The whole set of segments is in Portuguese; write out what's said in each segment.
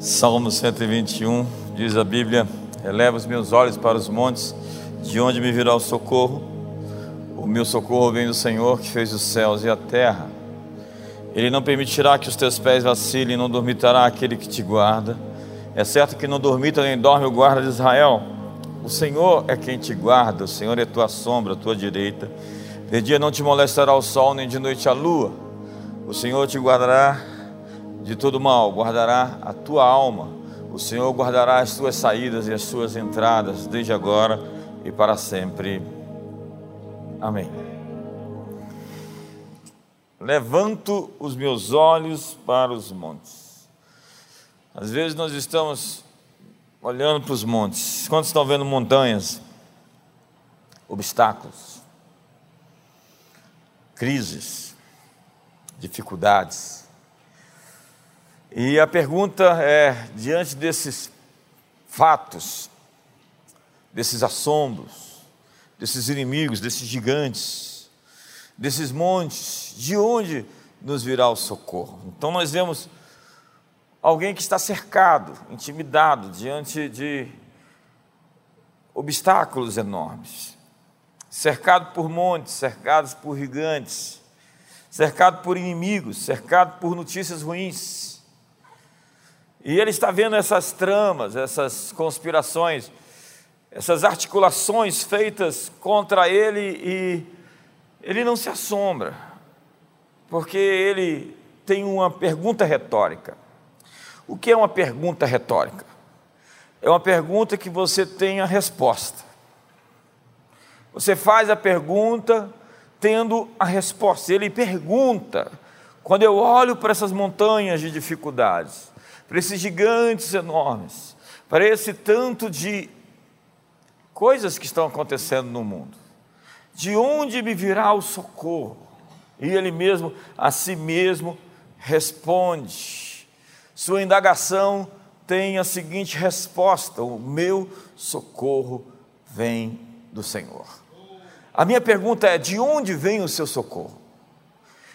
Salmo 121 diz a Bíblia: Eleva os meus olhos para os montes, de onde me virá o socorro? O meu socorro vem do Senhor que fez os céus e a terra. Ele não permitirá que os teus pés vacilem, não dormitará aquele que te guarda. É certo que não dormita nem dorme o guarda de Israel. O Senhor é quem te guarda, o Senhor é tua sombra, tua direita. De dia não te molestará o sol, nem de noite a lua. O Senhor te guardará de todo mal, guardará a tua alma. O Senhor guardará as tuas saídas e as tuas entradas, desde agora e para sempre. Amém. Levanto os meus olhos para os montes. Às vezes nós estamos olhando para os montes. Quantos estão vendo montanhas? Obstáculos, crises, dificuldades e a pergunta é: diante desses fatos, desses assombros, desses inimigos, desses gigantes, desses montes, de onde nos virá o socorro? Então nós vemos alguém que está cercado, intimidado diante de obstáculos enormes, cercado por montes, cercados por gigantes, cercado por inimigos, cercado por notícias ruins e ele está vendo essas tramas, essas conspirações, essas articulações feitas contra ele e ele não se assombra, porque ele tem uma pergunta retórica. O que é uma pergunta retórica? É uma pergunta que você tem a resposta. Você faz a pergunta tendo a resposta. Ele pergunta: quando eu olho para essas montanhas de dificuldades, para esses gigantes enormes, para esse tanto de coisas que estão acontecendo no mundo. De onde me virá o socorro? E ele mesmo, a si mesmo, responde. Sua indagação tem a seguinte resposta: O meu socorro vem do Senhor. A minha pergunta é: de onde vem o seu socorro?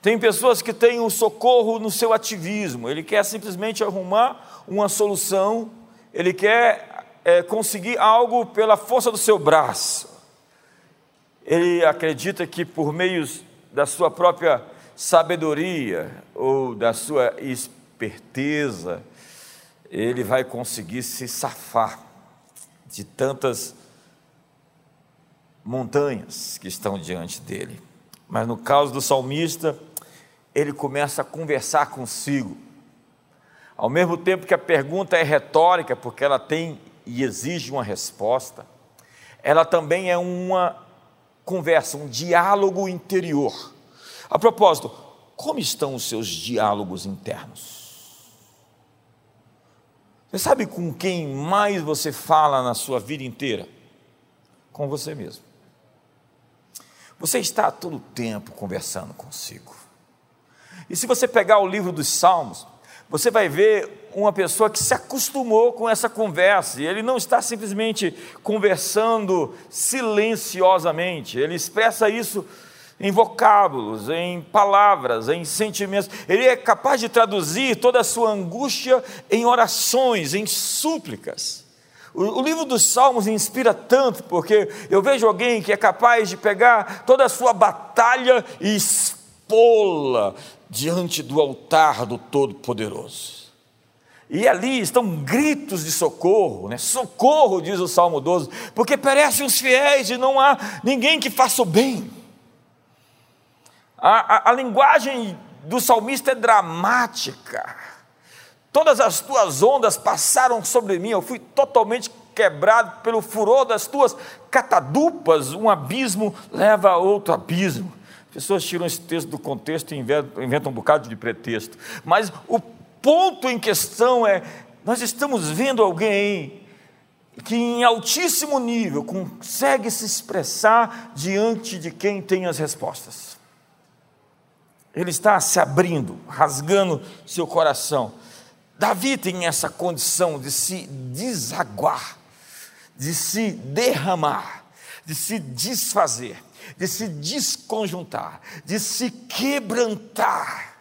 Tem pessoas que têm o socorro no seu ativismo, ele quer simplesmente arrumar uma solução, ele quer é, conseguir algo pela força do seu braço. Ele acredita que por meios da sua própria sabedoria ou da sua esperteza, ele vai conseguir se safar de tantas montanhas que estão diante dele. Mas no caso do salmista, ele começa a conversar consigo. Ao mesmo tempo que a pergunta é retórica, porque ela tem e exige uma resposta, ela também é uma conversa, um diálogo interior. A propósito, como estão os seus diálogos internos? Você sabe com quem mais você fala na sua vida inteira? Com você mesmo. Você está todo o tempo conversando consigo. E se você pegar o livro dos Salmos, você vai ver uma pessoa que se acostumou com essa conversa, e ele não está simplesmente conversando silenciosamente, ele expressa isso em vocábulos, em palavras, em sentimentos. Ele é capaz de traduzir toda a sua angústia em orações, em súplicas. O, livro dos Salmos inspira tanto, porque eu vejo alguém que é capaz de pegar toda a sua batalha e expô-la diante do altar do Todo-Poderoso. E ali estão gritos de socorro, né? socorro, diz o Salmo 12, porque perecem os fiéis e não há ninguém que faça o bem. A, a, a linguagem do salmista é dramática. Todas as tuas ondas passaram sobre mim, eu fui totalmente quebrado pelo furor das tuas catadupas, um abismo leva a outro abismo. Pessoas tiram esse texto do contexto e inventam, um bocado de pretexto. Mas o ponto em questão é: nós estamos vendo alguém que em altíssimo nível consegue se expressar diante de quem tem as respostas. Ele está se abrindo, rasgando seu coração. Davi tem essa condição de se desaguar, de se derramar, de se desfazer de se desconjuntar, de se quebrantar.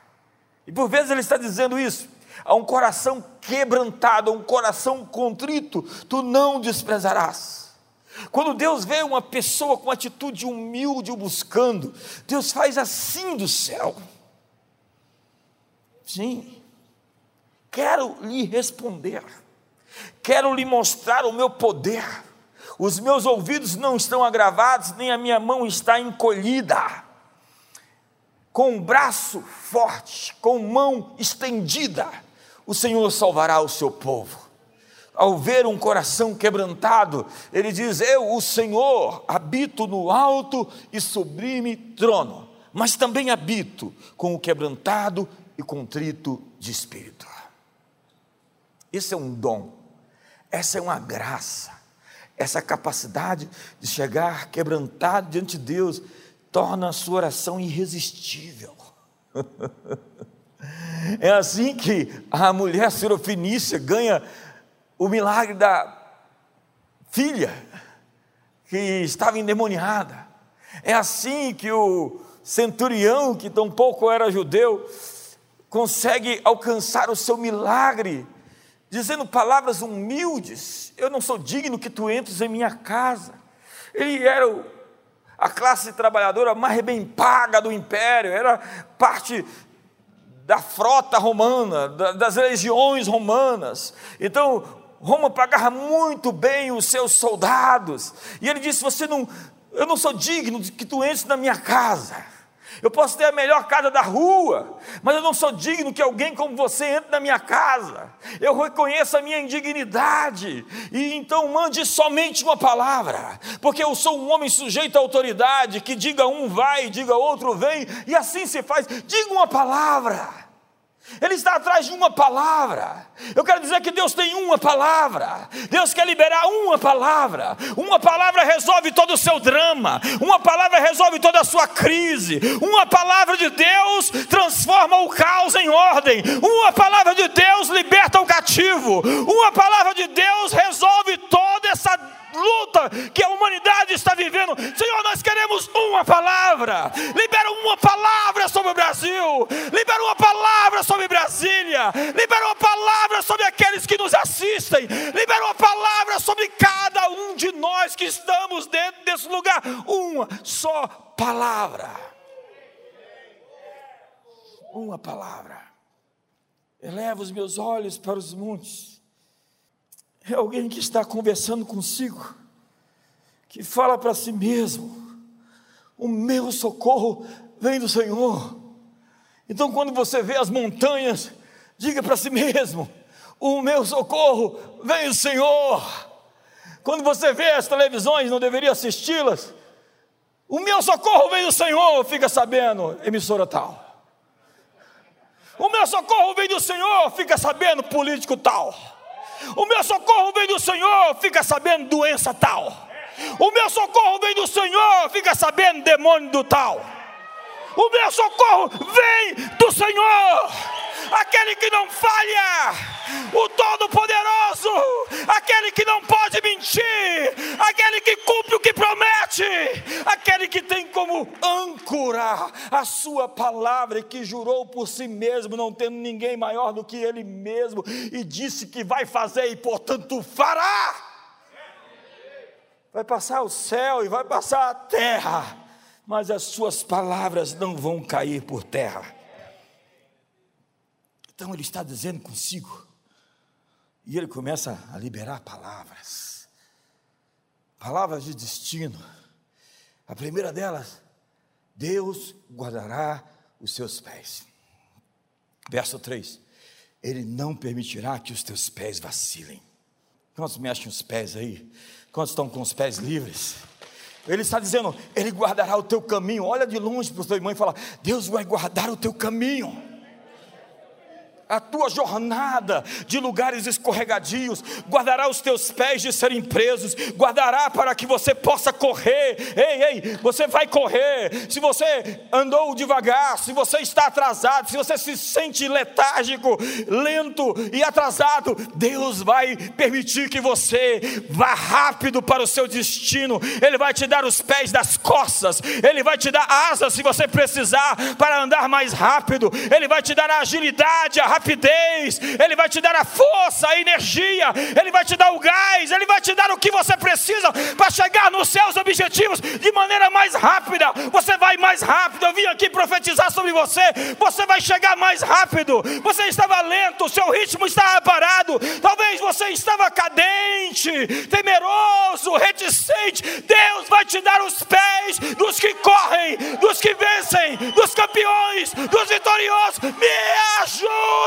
E por vezes ele está dizendo isso. a um coração quebrantado, a um coração contrito, tu não desprezarás. Quando Deus vê uma pessoa com atitude humilde o buscando, Deus faz assim do céu. Sim, quero lhe responder, quero lhe mostrar o meu poder. Os meus ouvidos não estão agravados, nem a minha mão está encolhida. Com o braço forte, com mão estendida, o Senhor salvará o seu povo ao ver um coração quebrantado, ele diz: Eu, o Senhor, habito no alto e sublime trono, mas também habito com o quebrantado e contrito de espírito. Esse é um dom, essa é uma graça, essa capacidade de chegar quebrantado diante de Deus torna a sua oração irresistível. é assim que a mulher sirofinícia ganha o milagre da filha que estava endemoniada. É assim que o centurião, que tampouco era judeu, consegue alcançar o seu milagre, dizendo palavras humildes: Eu não sou digno que tu entres em minha casa. Ele era o, a classe trabalhadora mais bem paga do império, era parte da frota romana, das legiões romanas. Então, Roma pagava muito bem os seus soldados. E ele disse: Você não, eu não sou digno de que tu entres na minha casa. Eu posso ter a melhor casa da rua, mas eu não sou digno que alguém como você entre na minha casa. Eu reconheço a minha indignidade, e então mande somente uma palavra, porque eu sou um homem sujeito à autoridade, que diga um vai, diga outro vem, e assim se faz. Diga uma palavra. Ele está atrás de uma palavra. Eu quero dizer que Deus tem uma palavra. Deus quer liberar uma palavra. Uma palavra resolve todo o seu drama. Uma palavra resolve toda a sua crise. Uma palavra de Deus transforma o caos em ordem. Uma palavra de Deus liberta o cativo. Uma palavra de Deus resolve toda essa luta que a humanidade está vivendo. Senhor, nós queremos uma palavra. Libera uma palavra sobre o Brasil. Libera uma palavra sobre Brasília. Libera uma palavra sobre aqueles que nos assistem. Libera uma palavra sobre cada um de nós que estamos dentro desse lugar. Uma só palavra. Uma palavra. Eleva os meus olhos para os montes é alguém que está conversando consigo, que fala para si mesmo: o meu socorro vem do Senhor. Então, quando você vê as montanhas, diga para si mesmo: o meu socorro vem do Senhor. Quando você vê as televisões, não deveria assisti-las. O meu socorro vem do Senhor, fica sabendo, emissora tal. O meu socorro vem do Senhor, fica sabendo, político tal. O meu socorro vem do Senhor, fica sabendo doença tal. O meu socorro vem do Senhor, fica sabendo demônio do tal. O meu socorro vem do Senhor, aquele que não falha, o Todo-Poderoso, aquele que não pode mentir, aquele que cumpre o que promete, aquele que tem como âncora a sua palavra e que jurou por si mesmo, não tendo ninguém maior do que ele mesmo, e disse que vai fazer e portanto fará. Vai passar o céu e vai passar a terra mas as suas palavras não vão cair por terra. Então ele está dizendo consigo, e ele começa a liberar palavras, palavras de destino. A primeira delas, Deus guardará os seus pés. Verso 3: Ele não permitirá que os teus pés vacilem. Quantos mexem os pés aí? Quantos estão com os pés livres? Ele está dizendo, Ele guardará o teu caminho. Olha de longe para o teu irmão e fala: Deus vai guardar o teu caminho a tua jornada de lugares escorregadios, guardará os teus pés de serem presos, guardará para que você possa correr. Ei, ei, você vai correr. Se você andou devagar, se você está atrasado, se você se sente letárgico, lento e atrasado, Deus vai permitir que você vá rápido para o seu destino. Ele vai te dar os pés das costas, ele vai te dar asas se você precisar para andar mais rápido, ele vai te dar a agilidade, a rapidez, Ele vai te dar a força, a energia, Ele vai te dar o gás, Ele vai te dar o que você precisa para chegar nos seus objetivos de maneira mais rápida. Você vai mais rápido. Eu vim aqui profetizar sobre você. Você vai chegar mais rápido. Você estava lento, seu ritmo estava parado. Talvez você estava cadente, temeroso, reticente. Deus vai te dar os pés dos que correm, dos que vencem, dos campeões, dos vitoriosos. Me ajuda!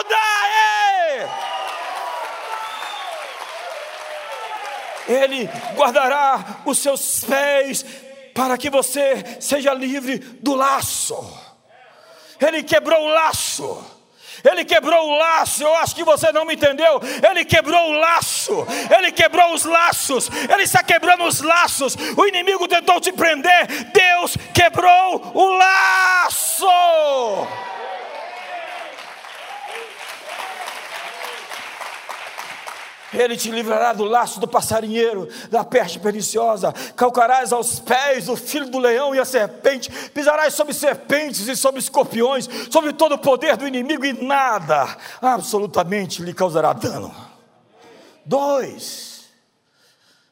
Ele guardará os seus pés para que você seja livre do laço. Ele quebrou o laço. Ele quebrou o laço, eu acho que você não me entendeu. Ele quebrou o laço, ele quebrou os laços, ele está quebrando os laços. O inimigo tentou te prender, Deus quebrou o laço. Ele te livrará do laço do passarinheiro, da peste perniciosa. Calcarás aos pés o filho do leão e a serpente. Pisarás sobre serpentes e sobre escorpiões, sobre todo o poder do inimigo, e nada absolutamente lhe causará dano. Dois.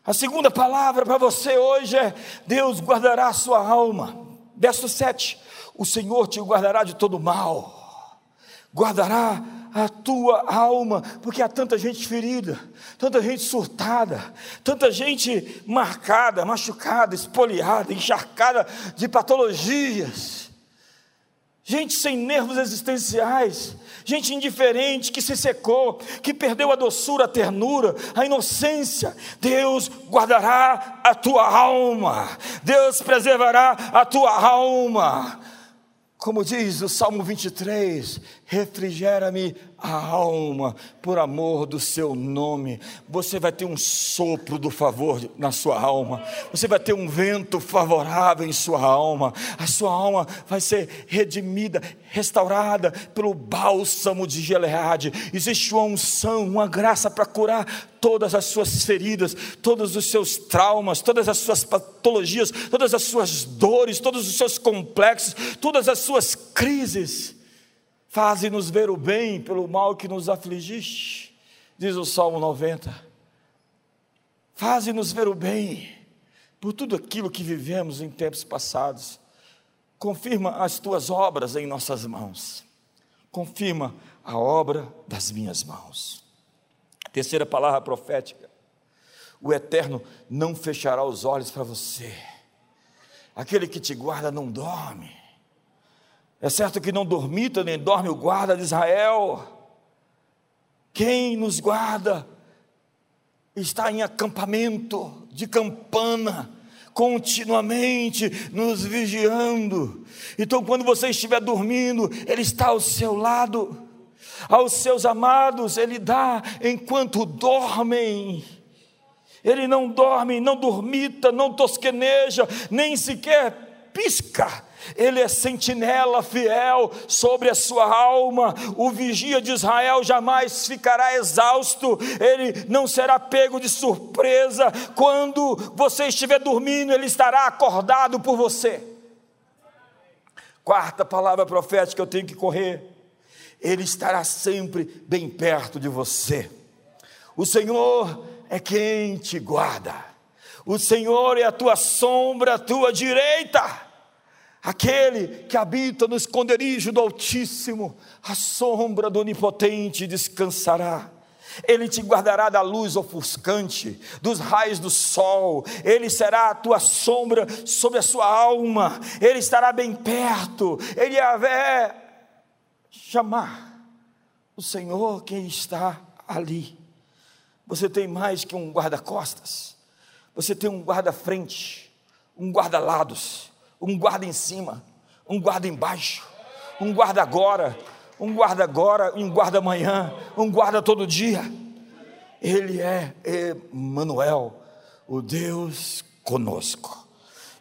A segunda palavra para você hoje é: Deus guardará a sua alma. Verso 7: O Senhor te guardará de todo mal, guardará a tua alma, porque há tanta gente ferida, tanta gente surtada, tanta gente marcada, machucada, espoliada, encharcada de patologias, gente sem nervos existenciais, gente indiferente que se secou, que perdeu a doçura, a ternura, a inocência. Deus guardará a tua alma, Deus preservará a tua alma. Como diz o Salmo 23, refrigera-me a alma por amor do seu nome. Você vai ter um sopro do favor na sua alma, você vai ter um vento favorável em sua alma, a sua alma vai ser redimida, restaurada pelo bálsamo de Gileade. Existe uma unção, uma graça para curar todas as suas feridas, todos os seus traumas, todas as suas patologias, todas as suas dores, todos os seus complexos, todas as suas crises Faze-nos ver o bem pelo mal que nos afligiste, diz o Salmo 90. Faze-nos ver o bem por tudo aquilo que vivemos em tempos passados. Confirma as tuas obras em nossas mãos. Confirma a obra das minhas mãos. Terceira palavra profética. O Eterno não fechará os olhos para você. Aquele que te guarda não dorme. É certo que não dormita nem dorme o guarda de Israel. Quem nos guarda está em acampamento de campana, continuamente nos vigiando. Então, quando você estiver dormindo, Ele está ao seu lado. Aos seus amados, Ele dá enquanto dormem. Ele não dorme, não dormita, não tosqueneja, nem sequer pisca ele é sentinela fiel sobre a sua alma. O vigia de Israel jamais ficará exausto, ele não será pego de surpresa. Quando você estiver dormindo, ele estará acordado por você. Quarta palavra profética, eu tenho que correr. Ele estará sempre bem perto de você. O Senhor é quem te guarda. O Senhor é a tua sombra, a tua direita. Aquele que habita no esconderijo do Altíssimo, a sombra do Onipotente descansará. Ele te guardará da luz ofuscante, dos raios do sol, ele será a tua sombra sobre a sua alma, ele estará bem perto, ele haver chamar o Senhor quem está ali. Você tem mais que um guarda-costas, você tem um guarda-frente, um guarda-lados um guarda em cima, um guarda embaixo, um guarda agora, um guarda agora, um guarda amanhã, um guarda todo dia. Ele é Emanuel, o Deus conosco.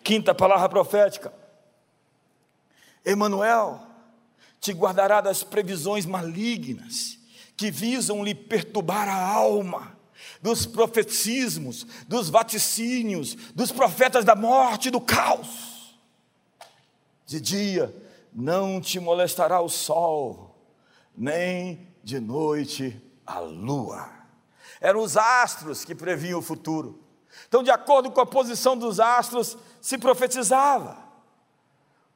Quinta palavra profética. Emanuel te guardará das previsões malignas que visam lhe perturbar a alma, dos profetismos, dos vaticínios, dos profetas da morte e do caos de dia não te molestará o sol, nem de noite a lua. Eram os astros que previam o futuro. Então, de acordo com a posição dos astros, se profetizava.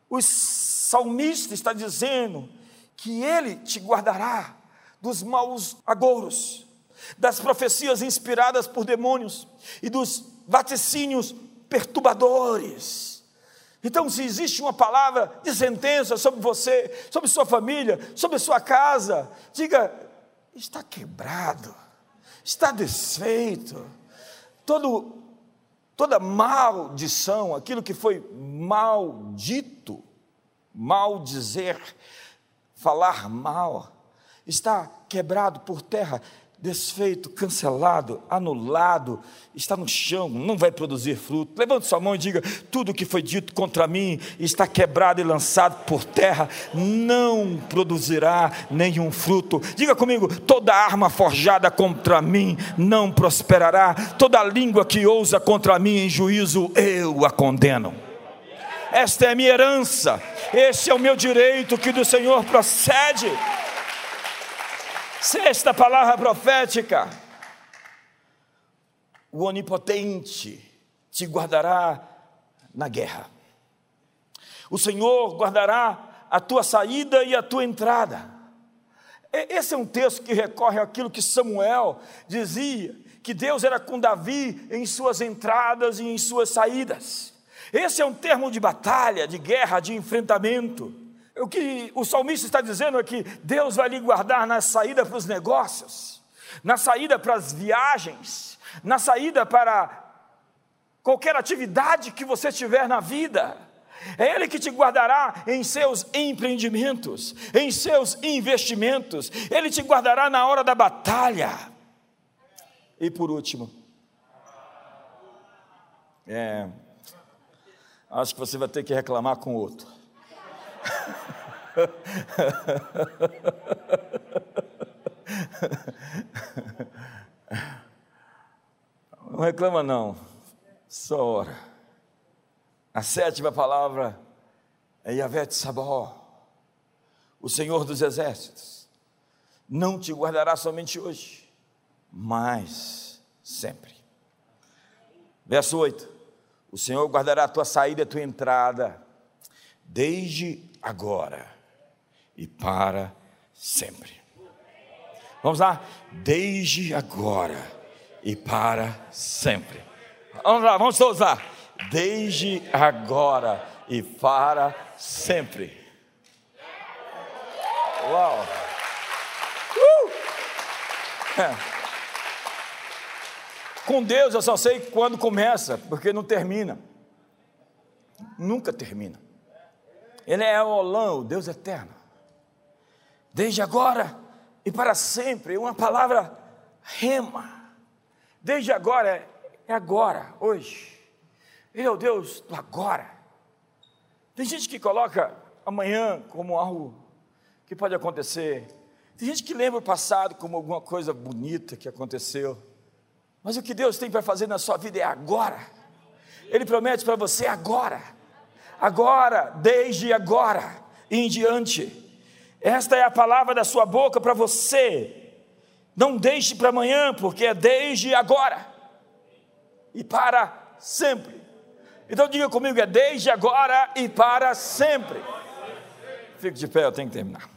O salmista está dizendo que ele te guardará dos maus agouros, das profecias inspiradas por demônios e dos vaticínios perturbadores. Então, se existe uma palavra de sentença sobre você, sobre sua família, sobre sua casa, diga: está quebrado, está desfeito. Todo, toda maldição, aquilo que foi maldito, mal dizer, falar mal, está quebrado por terra desfeito, cancelado, anulado, está no chão, não vai produzir fruto. Levante sua mão e diga: tudo que foi dito contra mim está quebrado e lançado por terra, não produzirá nenhum fruto. Diga comigo: toda arma forjada contra mim não prosperará, toda língua que ousa contra mim em juízo, eu a condeno. Esta é a minha herança, este é o meu direito que do Senhor procede. Sexta palavra profética: o Onipotente te guardará na guerra. O Senhor guardará a tua saída e a tua entrada. Esse é um texto que recorre àquilo que Samuel dizia, que Deus era com Davi em suas entradas e em suas saídas. Esse é um termo de batalha, de guerra, de enfrentamento. O que o salmista está dizendo é que Deus vai lhe guardar na saída para os negócios, na saída para as viagens, na saída para qualquer atividade que você tiver na vida. É Ele que te guardará em seus empreendimentos, em seus investimentos, Ele te guardará na hora da batalha. E por último, é, acho que você vai ter que reclamar com outro. Não reclama não, só ora. A sétima palavra é Yahvé Sabó, o Senhor dos Exércitos. Não te guardará somente hoje, mas sempre. Verso 8: O Senhor guardará a tua saída e a tua entrada, desde agora e para sempre. Vamos lá? Desde agora e para sempre. Vamos lá, vamos todos lá. Desde agora e para sempre. Uau! Uh! É. Com Deus eu só sei quando começa, porque não termina. Nunca termina. Ele é Olã, o Deus eterno. Desde agora e para sempre, uma palavra rema. Desde agora é agora, hoje. Ele é o Deus do agora. Tem gente que coloca amanhã como algo que pode acontecer. Tem gente que lembra o passado como alguma coisa bonita que aconteceu. Mas o que Deus tem para fazer na sua vida é agora. Ele promete para você agora agora, desde agora em diante. Esta é a palavra da sua boca para você. Não deixe para amanhã, porque é desde agora e para sempre. Então diga comigo, é desde agora e para sempre. Fique de pé, eu tenho que terminar.